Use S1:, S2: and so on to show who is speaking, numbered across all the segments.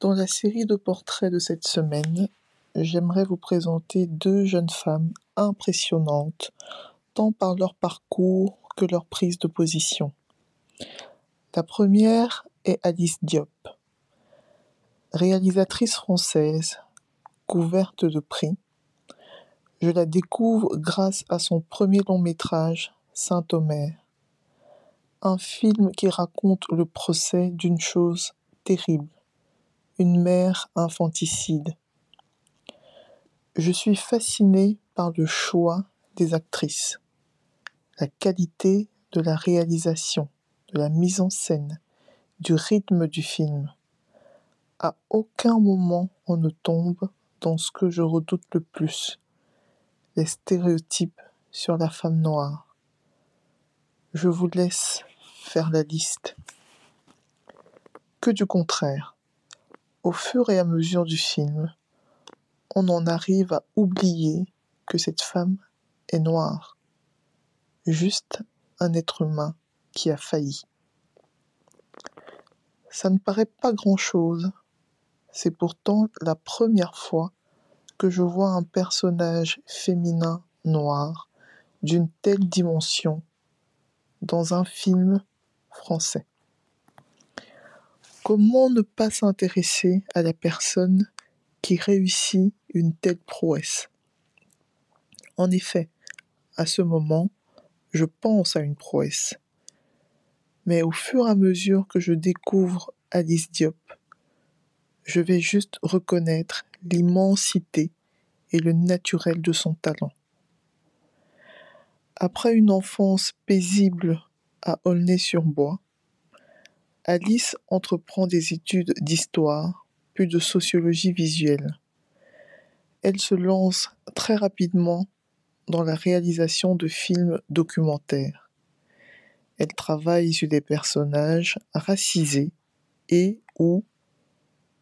S1: Dans la série de portraits de cette semaine, j'aimerais vous présenter deux jeunes femmes impressionnantes, tant par leur parcours que leur prise de position. La première est Alice Diop, réalisatrice française, couverte de prix. Je la découvre grâce à son premier long métrage, Saint-Omer, un film qui raconte le procès d'une chose terrible, une mère infanticide. Je suis fascinée par le choix des actrices, la qualité de la réalisation, de la mise en scène, du rythme du film. À aucun moment on ne tombe dans ce que je redoute le plus, les stéréotypes sur la femme noire. Je vous laisse faire la liste. Que du contraire. Au fur et à mesure du film, on en arrive à oublier que cette femme est noire. Juste un être humain qui a failli. Ça ne paraît pas grand-chose. C'est pourtant la première fois que je vois un personnage féminin noir d'une telle dimension dans un film français. Comment ne pas s'intéresser à la personne qui réussit une telle prouesse? En effet, à ce moment, je pense à une prouesse. Mais au fur et à mesure que je découvre Alice Diop, je vais juste reconnaître l'immensité et le naturel de son talent. Après une enfance paisible à Aulnay-sur-Bois, Alice entreprend des études d'histoire, puis de sociologie visuelle. Elle se lance très rapidement dans la réalisation de films documentaires. Elle travaille sur des personnages racisés et ou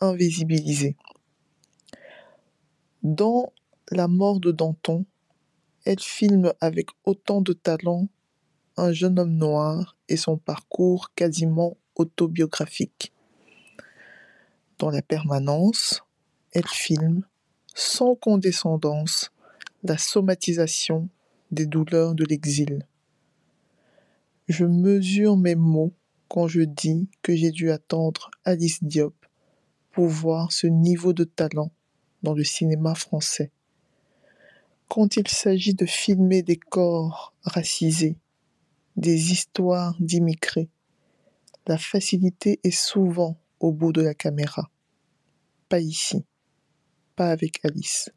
S1: invisibilisés. Dans La mort de Danton, elle filme avec autant de talent un jeune homme noir et son parcours quasiment autobiographique. Dans la permanence, elle filme, sans condescendance, la somatisation des douleurs de l'exil. Je mesure mes mots quand je dis que j'ai dû attendre Alice Diop pour voir ce niveau de talent dans le cinéma français. Quand il s'agit de filmer des corps racisés, des histoires d'immigrés. La facilité est souvent au bout de la caméra. Pas ici, pas avec Alice.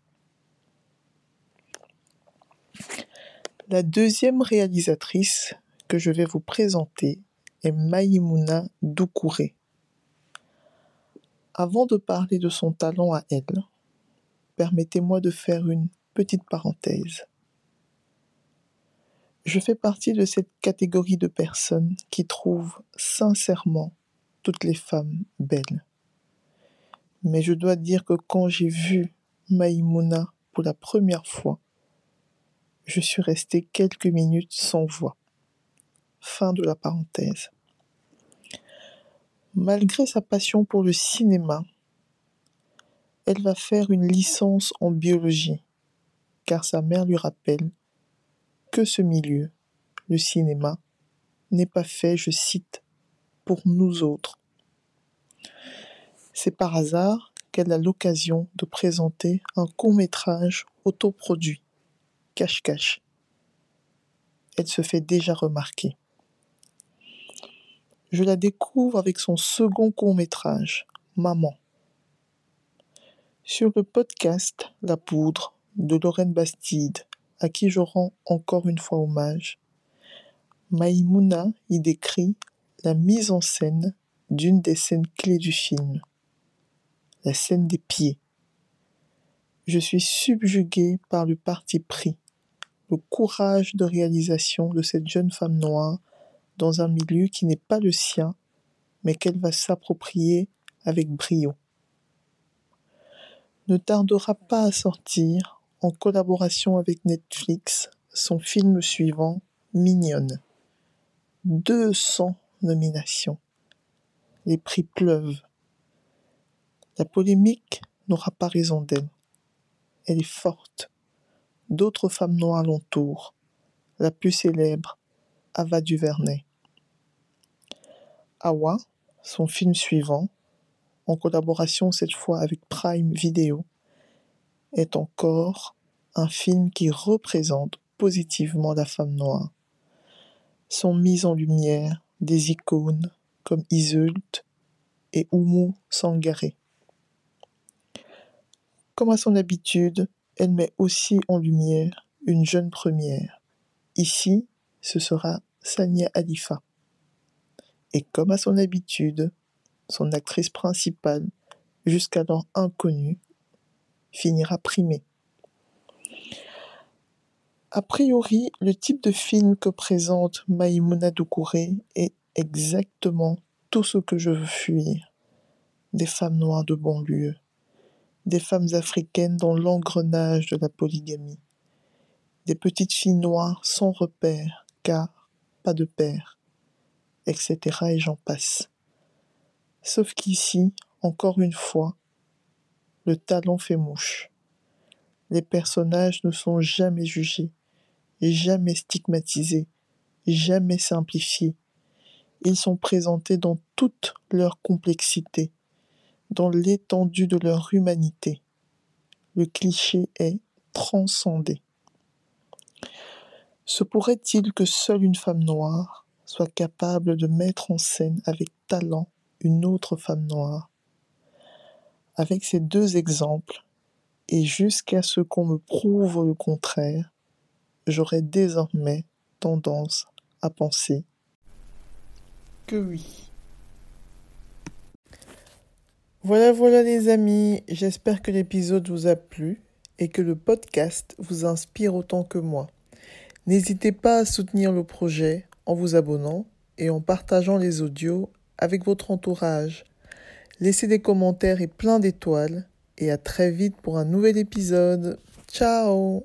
S1: La deuxième réalisatrice que je vais vous présenter est Maïmouna Doucouré. Avant de parler de son talent à elle, permettez-moi de faire une petite parenthèse. Je fais partie de cette catégorie de personnes qui trouvent sincèrement toutes les femmes belles. Mais je dois dire que quand j'ai vu Maïmouna pour la première fois, je suis resté quelques minutes sans voix. Fin de la parenthèse. Malgré sa passion pour le cinéma, elle va faire une licence en biologie, car sa mère lui rappelle que ce milieu, le cinéma, n'est pas fait, je cite, pour nous autres. C'est par hasard qu'elle a l'occasion de présenter un court-métrage autoproduit, Cache-Cache. Elle se fait déjà remarquer. Je la découvre avec son second court-métrage, Maman. Sur le podcast La Poudre de Lorraine Bastide, à qui je rends encore une fois hommage, Maïmouna y décrit la mise en scène d'une des scènes clés du film, la scène des pieds. Je suis subjugué par le parti pris, le courage de réalisation de cette jeune femme noire dans un milieu qui n'est pas le sien, mais qu'elle va s'approprier avec brio. Ne tardera pas à sortir, en collaboration avec Netflix, son film suivant, Mignonne. 200 nominations. Les prix pleuvent. La polémique n'aura pas raison d'elle. Elle est forte. D'autres femmes noires l'entourent. La plus célèbre, Ava DuVernay. Awa, son film suivant, en collaboration cette fois avec Prime Video, est encore un film qui représente positivement la femme noire. Sont mises en lumière des icônes comme Iseult et Oumu Sangaré. Comme à son habitude, elle met aussi en lumière une jeune première. Ici, ce sera Sania Alifa. Et comme à son habitude, son actrice principale, jusqu'alors inconnue, finira primée. A priori, le type de film que présente Maïmouna Doucouré est exactement tout ce que je veux fuir. Des femmes noires de banlieue, des femmes africaines dans l'engrenage de la polygamie, des petites filles noires sans repère, car pas de père, etc. et j'en passe. Sauf qu'ici, encore une fois, le talent fait mouche. Les personnages ne sont jamais jugés, jamais stigmatisés, jamais simplifiés. Ils sont présentés dans toute leur complexité, dans l'étendue de leur humanité. Le cliché est transcendé. Se pourrait-il que seule une femme noire soit capable de mettre en scène avec talent une autre femme noire? Avec ces deux exemples, et jusqu'à ce qu'on me prouve le contraire, j'aurais désormais tendance à penser que oui. Voilà, voilà les amis, j'espère que l'épisode vous a plu et que le podcast vous inspire autant que moi. N'hésitez pas à soutenir le projet en vous abonnant et en partageant les audios avec votre entourage. Laissez des commentaires et plein d'étoiles et à très vite pour un nouvel épisode. Ciao